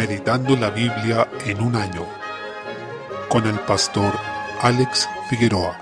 Meditando la Biblia en un año con el pastor Alex Figueroa.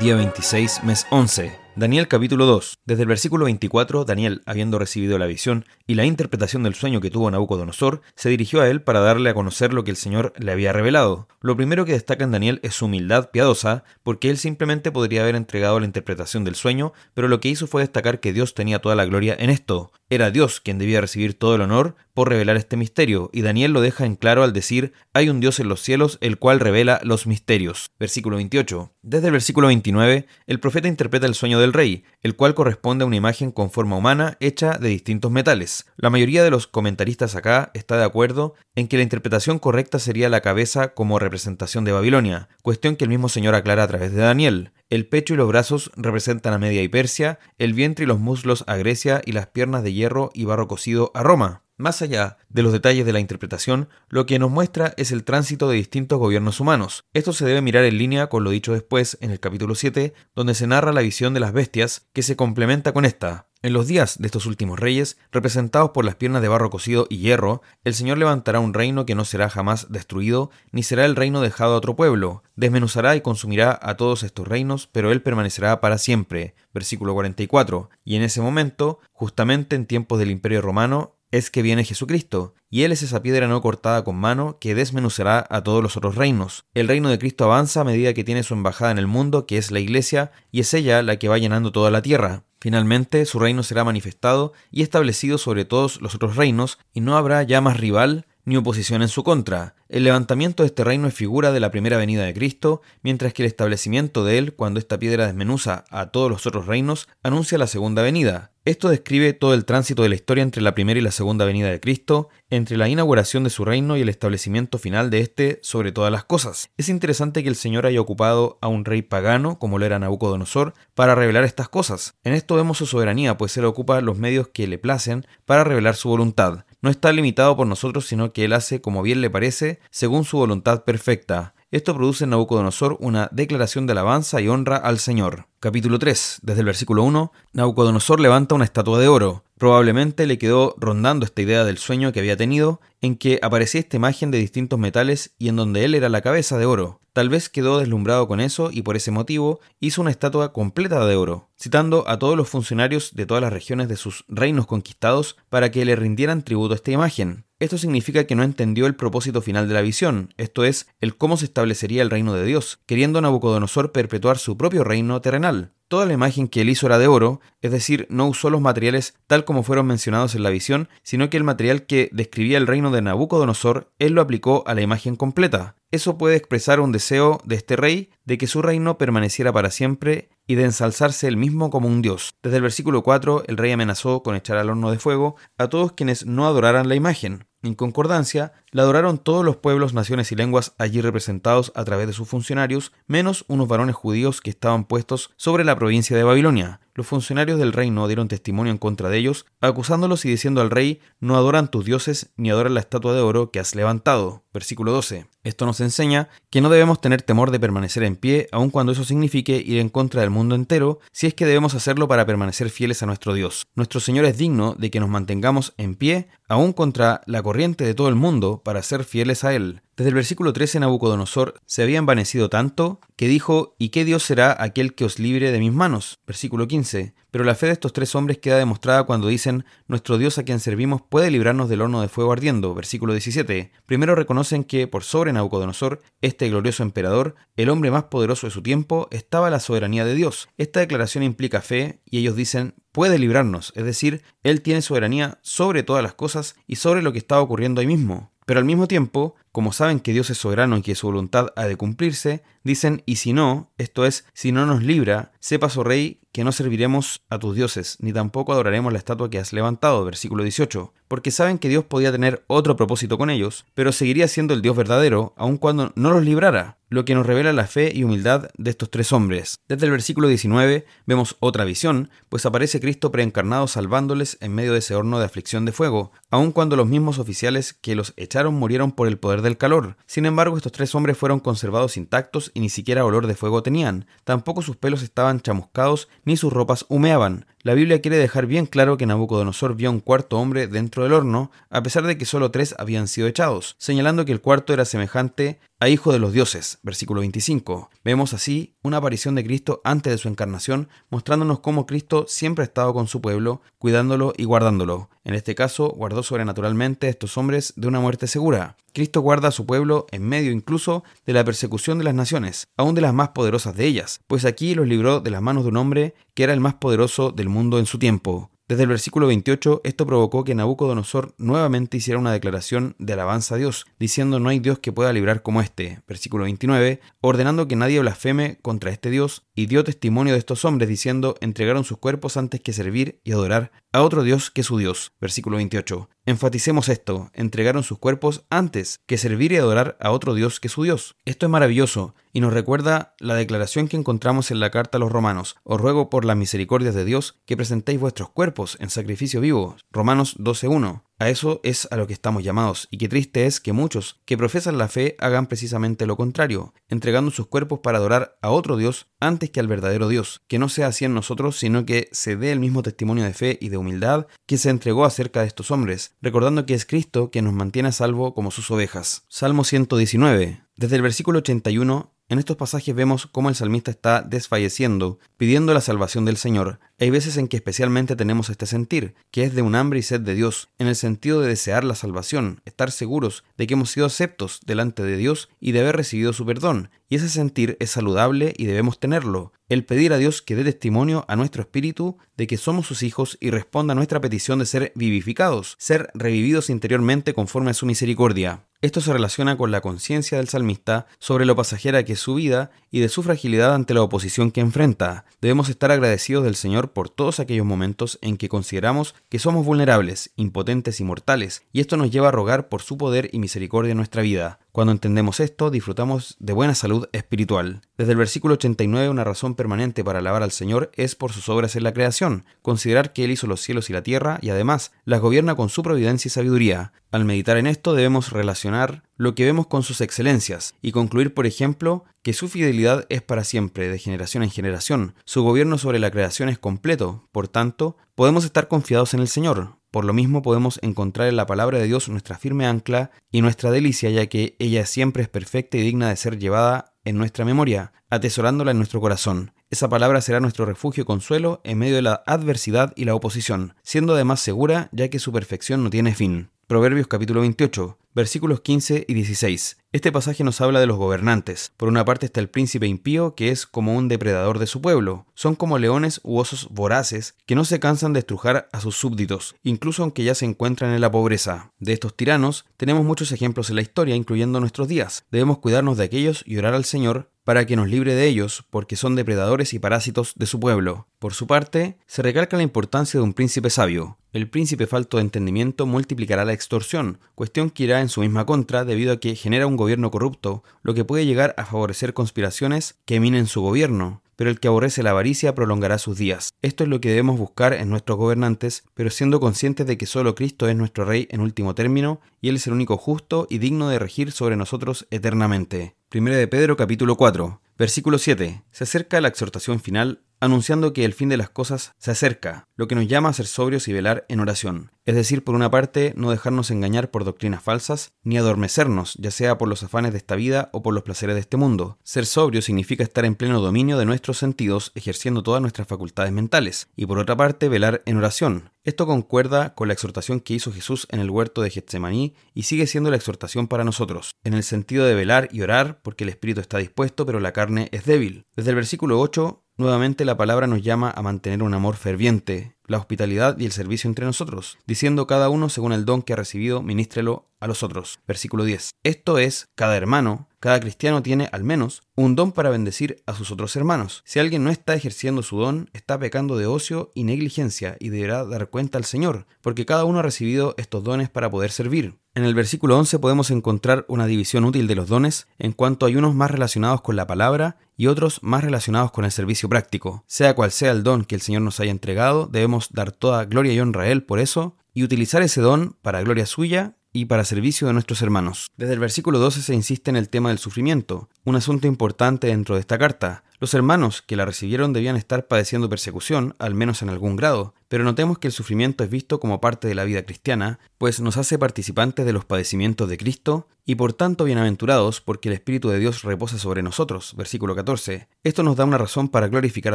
Día 26, mes 11. Daniel capítulo 2. Desde el versículo 24, Daniel, habiendo recibido la visión y la interpretación del sueño que tuvo Nabucodonosor, se dirigió a él para darle a conocer lo que el Señor le había revelado. Lo primero que destaca en Daniel es su humildad piadosa, porque él simplemente podría haber entregado la interpretación del sueño, pero lo que hizo fue destacar que Dios tenía toda la gloria en esto. Era Dios quien debía recibir todo el honor por revelar este misterio, y Daniel lo deja en claro al decir, hay un Dios en los cielos el cual revela los misterios. Versículo 28. Desde el versículo 29, el profeta interpreta el sueño del rey, el cual corresponde a una imagen con forma humana hecha de distintos metales. La mayoría de los comentaristas acá está de acuerdo en que la interpretación correcta sería la cabeza como representación de Babilonia, cuestión que el mismo Señor aclara a través de Daniel. El pecho y los brazos representan a Media y Persia, el vientre y los muslos a Grecia y las piernas de hierro y barro cocido a Roma. Más allá de los detalles de la interpretación, lo que nos muestra es el tránsito de distintos gobiernos humanos. Esto se debe mirar en línea con lo dicho después en el capítulo 7, donde se narra la visión de las bestias, que se complementa con esta. En los días de estos últimos reyes, representados por las piernas de barro cocido y hierro, el Señor levantará un reino que no será jamás destruido, ni será el reino dejado a otro pueblo. Desmenuzará y consumirá a todos estos reinos, pero él permanecerá para siempre. Versículo 44. Y en ese momento, justamente en tiempos del Imperio Romano, es que viene Jesucristo, y Él es esa piedra no cortada con mano que desmenuzará a todos los otros reinos. El reino de Cristo avanza a medida que tiene su embajada en el mundo, que es la Iglesia, y es ella la que va llenando toda la tierra. Finalmente, su reino será manifestado y establecido sobre todos los otros reinos, y no habrá ya más rival ni oposición en su contra. El levantamiento de este reino es figura de la primera venida de Cristo, mientras que el establecimiento de él, cuando esta piedra desmenuza a todos los otros reinos, anuncia la segunda venida. Esto describe todo el tránsito de la historia entre la primera y la segunda venida de Cristo, entre la inauguración de su reino y el establecimiento final de éste sobre todas las cosas. Es interesante que el Señor haya ocupado a un rey pagano, como lo era Nabucodonosor, para revelar estas cosas. En esto vemos su soberanía, pues Él ocupa los medios que le placen para revelar su voluntad. No está limitado por nosotros, sino que Él hace como bien le parece, según su voluntad perfecta. Esto produce en Nabucodonosor una declaración de alabanza y honra al Señor. Capítulo 3. Desde el versículo 1, Nabucodonosor levanta una estatua de oro. Probablemente le quedó rondando esta idea del sueño que había tenido, en que aparecía esta imagen de distintos metales y en donde él era la cabeza de oro. Tal vez quedó deslumbrado con eso y por ese motivo hizo una estatua completa de oro, citando a todos los funcionarios de todas las regiones de sus reinos conquistados para que le rindieran tributo a esta imagen. Esto significa que no entendió el propósito final de la visión, esto es, el cómo se establecería el reino de Dios, queriendo Nabucodonosor perpetuar su propio reino terrenal. Toda la imagen que él hizo era de oro, es decir, no usó los materiales tal como fueron mencionados en la visión, sino que el material que describía el reino de Nabucodonosor, él lo aplicó a la imagen completa. Eso puede expresar un deseo de este rey de que su reino permaneciera para siempre y de ensalzarse él mismo como un dios. Desde el versículo 4, el rey amenazó con echar al horno de fuego a todos quienes no adoraran la imagen. En concordancia, la adoraron todos los pueblos, naciones y lenguas allí representados a través de sus funcionarios, menos unos varones judíos que estaban puestos sobre la provincia de Babilonia. Los funcionarios del reino dieron testimonio en contra de ellos, acusándolos y diciendo al rey, no adoran tus dioses ni adoran la estatua de oro que has levantado. Versículo 12. Esto nos enseña que no debemos tener temor de permanecer en pie, aun cuando eso signifique ir en contra del mundo entero, si es que debemos hacerlo para permanecer fieles a nuestro Dios. Nuestro Señor es digno de que nos mantengamos en pie, aun contra la corriente de todo el mundo, para ser fieles a Él. Desde el versículo 13 Nabucodonosor se había envanecido tanto que dijo, ¿y qué Dios será aquel que os libre de mis manos? Versículo 15. Pero la fe de estos tres hombres queda demostrada cuando dicen, nuestro Dios a quien servimos puede librarnos del horno de fuego ardiendo. Versículo 17. Primero reconocen que por sobre Nabucodonosor, este glorioso emperador, el hombre más poderoso de su tiempo, estaba la soberanía de Dios. Esta declaración implica fe y ellos dicen, puede librarnos, es decir, Él tiene soberanía sobre todas las cosas y sobre lo que está ocurriendo ahí mismo. Pero al mismo tiempo, como saben que Dios es soberano y que su voluntad ha de cumplirse, dicen, y si no, esto es, si no nos libra, sepas, oh rey, que no serviremos a tus dioses, ni tampoco adoraremos la estatua que has levantado, versículo 18, porque saben que Dios podía tener otro propósito con ellos, pero seguiría siendo el Dios verdadero, aun cuando no los librara, lo que nos revela la fe y humildad de estos tres hombres. Desde el versículo 19 vemos otra visión, pues aparece Cristo preencarnado salvándoles en medio de ese horno de aflicción de fuego, aun cuando los mismos oficiales que los echaron murieron por el poder del calor. Sin embargo, estos tres hombres fueron conservados intactos y ni siquiera olor de fuego tenían, tampoco sus pelos estaban chamuscados ni sus ropas humeaban. La Biblia quiere dejar bien claro que Nabucodonosor vio un cuarto hombre dentro del horno, a pesar de que solo tres habían sido echados, señalando que el cuarto era semejante a hijo de los dioses, versículo 25. Vemos así una aparición de Cristo antes de su encarnación, mostrándonos cómo Cristo siempre ha estado con su pueblo, cuidándolo y guardándolo. En este caso, guardó sobrenaturalmente a estos hombres de una muerte segura. Cristo guarda a su pueblo en medio incluso de la persecución de las naciones, aun de las más poderosas de ellas, pues aquí los libró de las manos de un hombre que era el más poderoso del mundo en su tiempo. Desde el versículo 28, esto provocó que Nabucodonosor nuevamente hiciera una declaración de alabanza a Dios, diciendo no hay Dios que pueda librar como este. Versículo 29, ordenando que nadie blasfeme contra este Dios, y dio testimonio de estos hombres, diciendo entregaron sus cuerpos antes que servir y adorar a otro Dios que su Dios. Versículo 28. Enfaticemos esto, entregaron sus cuerpos antes que servir y adorar a otro Dios que su Dios. Esto es maravilloso y nos recuerda la declaración que encontramos en la carta a los romanos. Os ruego por las misericordias de Dios que presentéis vuestros cuerpos en sacrificio vivo. Romanos 12.1. A eso es a lo que estamos llamados, y qué triste es que muchos que profesan la fe hagan precisamente lo contrario, entregando sus cuerpos para adorar a otro Dios antes que al verdadero Dios, que no sea así en nosotros, sino que se dé el mismo testimonio de fe y de humildad que se entregó acerca de estos hombres, recordando que es Cristo quien nos mantiene a salvo como sus ovejas. Salmo 119. Desde el versículo 81 en estos pasajes vemos cómo el salmista está desfalleciendo, pidiendo la salvación del Señor. Hay veces en que especialmente tenemos este sentir, que es de un hambre y sed de Dios, en el sentido de desear la salvación, estar seguros de que hemos sido aceptos delante de Dios y de haber recibido su perdón. Y ese sentir es saludable y debemos tenerlo. El pedir a Dios que dé testimonio a nuestro espíritu de que somos sus hijos y responda a nuestra petición de ser vivificados, ser revividos interiormente conforme a su misericordia. Esto se relaciona con la conciencia del salmista sobre lo pasajera que es su vida y de su fragilidad ante la oposición que enfrenta. Debemos estar agradecidos del Señor por todos aquellos momentos en que consideramos que somos vulnerables, impotentes y mortales, y esto nos lleva a rogar por su poder y misericordia en nuestra vida. Cuando entendemos esto, disfrutamos de buena salud espiritual. Desde el versículo 89, una razón permanente para alabar al Señor es por sus obras en la creación, considerar que Él hizo los cielos y la tierra y además las gobierna con su providencia y sabiduría. Al meditar en esto debemos relacionar lo que vemos con sus excelencias y concluir, por ejemplo, que su fidelidad es para siempre, de generación en generación. Su gobierno sobre la creación es completo, por tanto, podemos estar confiados en el Señor. Por lo mismo podemos encontrar en la palabra de Dios nuestra firme ancla y nuestra delicia, ya que ella siempre es perfecta y digna de ser llevada en nuestra memoria, atesorándola en nuestro corazón. Esa palabra será nuestro refugio y consuelo en medio de la adversidad y la oposición, siendo además segura ya que su perfección no tiene fin. Proverbios capítulo 28, versículos 15 y 16. Este pasaje nos habla de los gobernantes. Por una parte está el príncipe impío, que es como un depredador de su pueblo. Son como leones u osos voraces, que no se cansan de estrujar a sus súbditos, incluso aunque ya se encuentran en la pobreza. De estos tiranos tenemos muchos ejemplos en la historia, incluyendo nuestros días. Debemos cuidarnos de aquellos y orar al Señor para que nos libre de ellos, porque son depredadores y parásitos de su pueblo. Por su parte, se recalca la importancia de un príncipe sabio. El príncipe falto de entendimiento multiplicará la extorsión, cuestión que irá en su misma contra debido a que genera un gobierno corrupto, lo que puede llegar a favorecer conspiraciones que minen su gobierno pero el que aborrece la avaricia prolongará sus días. Esto es lo que debemos buscar en nuestros gobernantes, pero siendo conscientes de que solo Cristo es nuestro Rey en último término, y Él es el único justo y digno de regir sobre nosotros eternamente. 1 de Pedro capítulo 4, versículo 7. Se acerca la exhortación final anunciando que el fin de las cosas se acerca, lo que nos llama a ser sobrios y velar en oración. Es decir, por una parte, no dejarnos engañar por doctrinas falsas, ni adormecernos, ya sea por los afanes de esta vida o por los placeres de este mundo. Ser sobrio significa estar en pleno dominio de nuestros sentidos, ejerciendo todas nuestras facultades mentales, y por otra parte, velar en oración. Esto concuerda con la exhortación que hizo Jesús en el huerto de Getsemaní y sigue siendo la exhortación para nosotros, en el sentido de velar y orar, porque el espíritu está dispuesto, pero la carne es débil. Desde el versículo 8 Nuevamente la palabra nos llama a mantener un amor ferviente, la hospitalidad y el servicio entre nosotros, diciendo cada uno según el don que ha recibido, ministrelo a los otros. Versículo 10. Esto es, cada hermano, cada cristiano tiene al menos un don para bendecir a sus otros hermanos. Si alguien no está ejerciendo su don, está pecando de ocio y negligencia y deberá dar cuenta al Señor, porque cada uno ha recibido estos dones para poder servir. En el versículo 11 podemos encontrar una división útil de los dones, en cuanto hay unos más relacionados con la palabra y otros más relacionados con el servicio práctico. Sea cual sea el don que el Señor nos haya entregado, debemos dar toda gloria y honra a Él por eso y utilizar ese don para gloria suya y para servicio de nuestros hermanos. Desde el versículo 12 se insiste en el tema del sufrimiento, un asunto importante dentro de esta carta. Los hermanos que la recibieron debían estar padeciendo persecución, al menos en algún grado, pero notemos que el sufrimiento es visto como parte de la vida cristiana, pues nos hace participantes de los padecimientos de Cristo y por tanto bienaventurados porque el Espíritu de Dios reposa sobre nosotros. Versículo 14. Esto nos da una razón para glorificar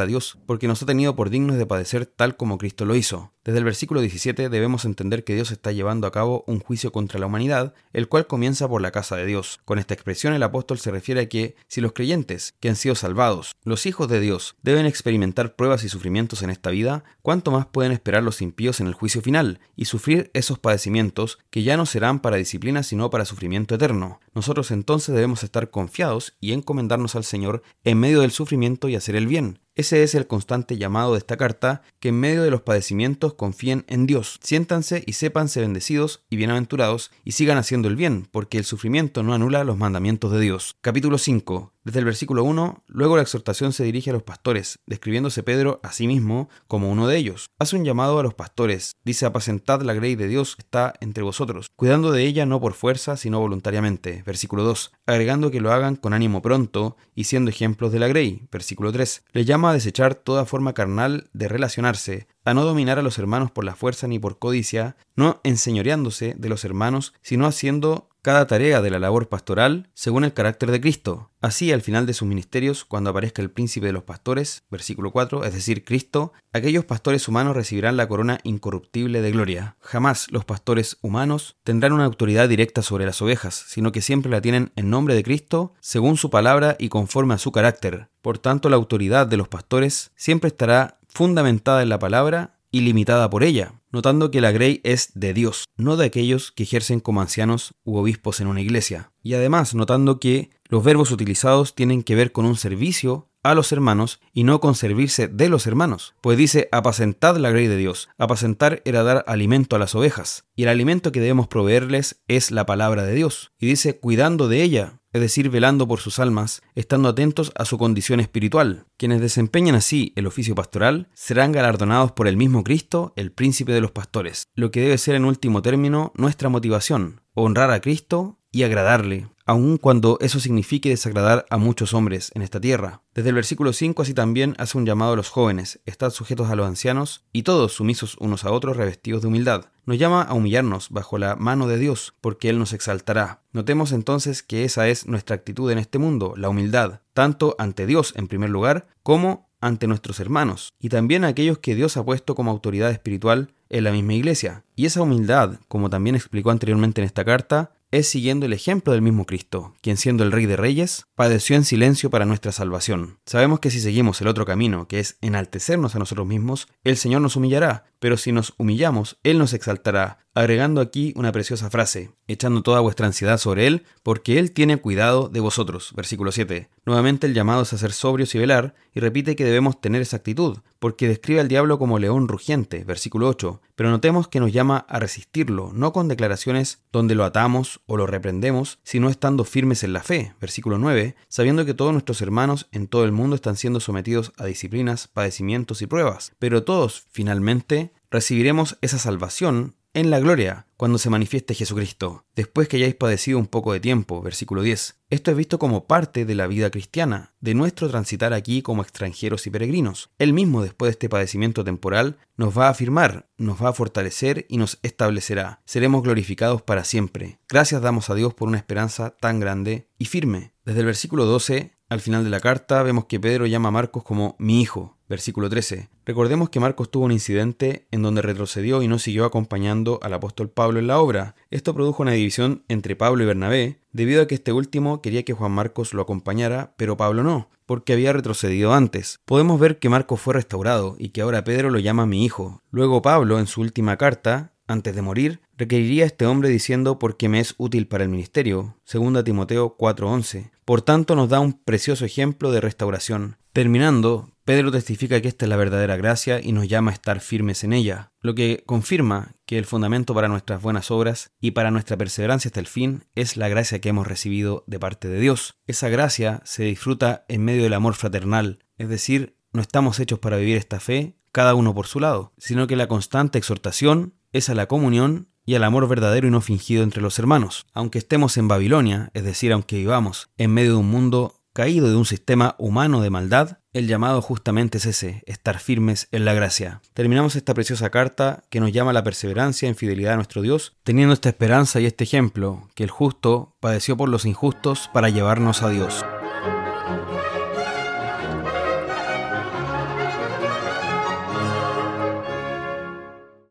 a Dios, porque nos ha tenido por dignos de padecer tal como Cristo lo hizo. Desde el versículo 17 debemos entender que Dios está llevando a cabo un juicio contra la humanidad, el cual comienza por la casa de Dios. Con esta expresión el apóstol se refiere a que si los creyentes, que han sido salvados, los hijos de Dios, deben experimentar pruebas y sufrimientos en esta vida, ¿cuánto más pueden esperar los impíos en el juicio final y sufrir esos padecimientos que ya no serán para disciplina sino para sufrimiento eterno? Nosotros entonces debemos estar confiados y encomendarnos al Señor en medio del sufrimiento y hacer el bien. Ese es el constante llamado de esta carta, que en medio de los padecimientos confíen en Dios, siéntanse y sépanse bendecidos y bienaventurados y sigan haciendo el bien, porque el sufrimiento no anula los mandamientos de Dios. Capítulo 5. Desde el versículo 1, luego la exhortación se dirige a los pastores, describiéndose Pedro a sí mismo como uno de ellos. Hace un llamado a los pastores, dice apacentad la grey de Dios está entre vosotros, cuidando de ella no por fuerza, sino voluntariamente. Versículo 2, agregando que lo hagan con ánimo pronto y siendo ejemplos de la grey. Versículo 3, le llama a desechar toda forma carnal de relacionarse, a no dominar a los hermanos por la fuerza ni por codicia, no enseñoreándose de los hermanos, sino haciendo cada tarea de la labor pastoral según el carácter de Cristo. Así, al final de sus ministerios, cuando aparezca el príncipe de los pastores, versículo 4, es decir, Cristo, aquellos pastores humanos recibirán la corona incorruptible de gloria. Jamás los pastores humanos tendrán una autoridad directa sobre las ovejas, sino que siempre la tienen en nombre de Cristo, según su palabra y conforme a su carácter. Por tanto, la autoridad de los pastores siempre estará fundamentada en la palabra y limitada por ella, notando que la grey es de Dios, no de aquellos que ejercen como ancianos u obispos en una iglesia. Y además notando que los verbos utilizados tienen que ver con un servicio a los hermanos y no con servirse de los hermanos, pues dice apacentad la grey de Dios. Apacentar era dar alimento a las ovejas, y el alimento que debemos proveerles es la palabra de Dios. Y dice cuidando de ella, es decir, velando por sus almas, estando atentos a su condición espiritual. Quienes desempeñan así el oficio pastoral serán galardonados por el mismo Cristo, el príncipe de los pastores, lo que debe ser en último término nuestra motivación, honrar a Cristo y agradarle, aun cuando eso signifique desagradar a muchos hombres en esta tierra. Desde el versículo 5 así también hace un llamado a los jóvenes, estad sujetos a los ancianos y todos sumisos unos a otros revestidos de humildad. Nos llama a humillarnos bajo la mano de Dios, porque Él nos exaltará. Notemos entonces que esa es nuestra actitud en este mundo, la humildad, tanto ante Dios en primer lugar, como ante nuestros hermanos, y también a aquellos que Dios ha puesto como autoridad espiritual en la misma iglesia. Y esa humildad, como también explicó anteriormente en esta carta, es siguiendo el ejemplo del mismo Cristo, quien siendo el Rey de Reyes, padeció en silencio para nuestra salvación. Sabemos que si seguimos el otro camino, que es enaltecernos a nosotros mismos, el Señor nos humillará, pero si nos humillamos, Él nos exaltará, agregando aquí una preciosa frase, echando toda vuestra ansiedad sobre Él, porque Él tiene cuidado de vosotros. Versículo 7. Nuevamente el llamado es a ser sobrios y velar, y repite que debemos tener esa actitud, porque describe al diablo como león rugiente. Versículo 8. Pero notemos que nos llama a resistirlo, no con declaraciones donde lo atamos o lo reprendemos, sino estando firmes en la fe. Versículo 9. Sabiendo que todos nuestros hermanos en todo el mundo están siendo sometidos a disciplinas, padecimientos y pruebas, pero todos, finalmente, recibiremos esa salvación en la gloria cuando se manifieste Jesucristo, después que hayáis padecido un poco de tiempo, versículo 10. Esto es visto como parte de la vida cristiana, de nuestro transitar aquí como extranjeros y peregrinos. Él mismo, después de este padecimiento temporal, nos va a afirmar, nos va a fortalecer y nos establecerá. Seremos glorificados para siempre. Gracias damos a Dios por una esperanza tan grande y firme. Desde el versículo 12 al final de la carta vemos que Pedro llama a Marcos como mi hijo. Versículo 13. Recordemos que Marcos tuvo un incidente en donde retrocedió y no siguió acompañando al apóstol Pablo en la obra. Esto produjo una división entre Pablo y Bernabé, debido a que este último quería que Juan Marcos lo acompañara, pero Pablo no, porque había retrocedido antes. Podemos ver que Marcos fue restaurado y que ahora Pedro lo llama mi hijo. Luego Pablo, en su última carta, antes de morir, requeriría a este hombre diciendo porque me es útil para el ministerio. 2 Timoteo 4:11. Por tanto nos da un precioso ejemplo de restauración. Terminando, Pedro testifica que esta es la verdadera gracia y nos llama a estar firmes en ella, lo que confirma que el fundamento para nuestras buenas obras y para nuestra perseverancia hasta el fin es la gracia que hemos recibido de parte de Dios. Esa gracia se disfruta en medio del amor fraternal, es decir, no estamos hechos para vivir esta fe cada uno por su lado, sino que la constante exhortación es a la comunión y al amor verdadero y no fingido entre los hermanos. Aunque estemos en Babilonia, es decir, aunque vivamos en medio de un mundo caído de un sistema humano de maldad, el llamado justamente es ese, estar firmes en la gracia. Terminamos esta preciosa carta que nos llama a la perseverancia en fidelidad a nuestro Dios, teniendo esta esperanza y este ejemplo, que el justo padeció por los injustos para llevarnos a Dios.